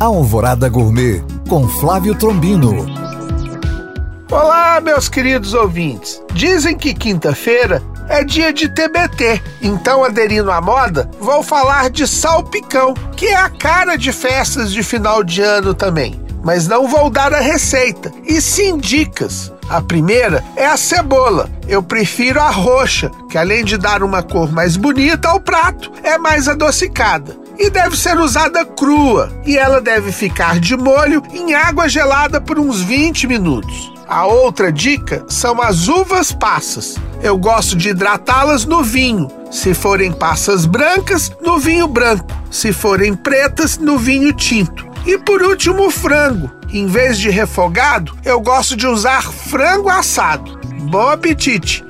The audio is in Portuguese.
Alvorada Gourmet com Flávio Trombino. Olá, meus queridos ouvintes. Dizem que quinta-feira é dia de TBT, então aderindo à moda, vou falar de salpicão, que é a cara de festas de final de ano também. Mas não vou dar a receita, e sim dicas. A primeira é a cebola. Eu prefiro a roxa, que além de dar uma cor mais bonita ao prato, é mais adocicada e deve ser usada crua, e ela deve ficar de molho em água gelada por uns 20 minutos. A outra dica são as uvas passas. Eu gosto de hidratá-las no vinho. Se forem passas brancas, no vinho branco. Se forem pretas, no vinho tinto. E por último, o frango. Em vez de refogado, eu gosto de usar frango assado. Bom apetite!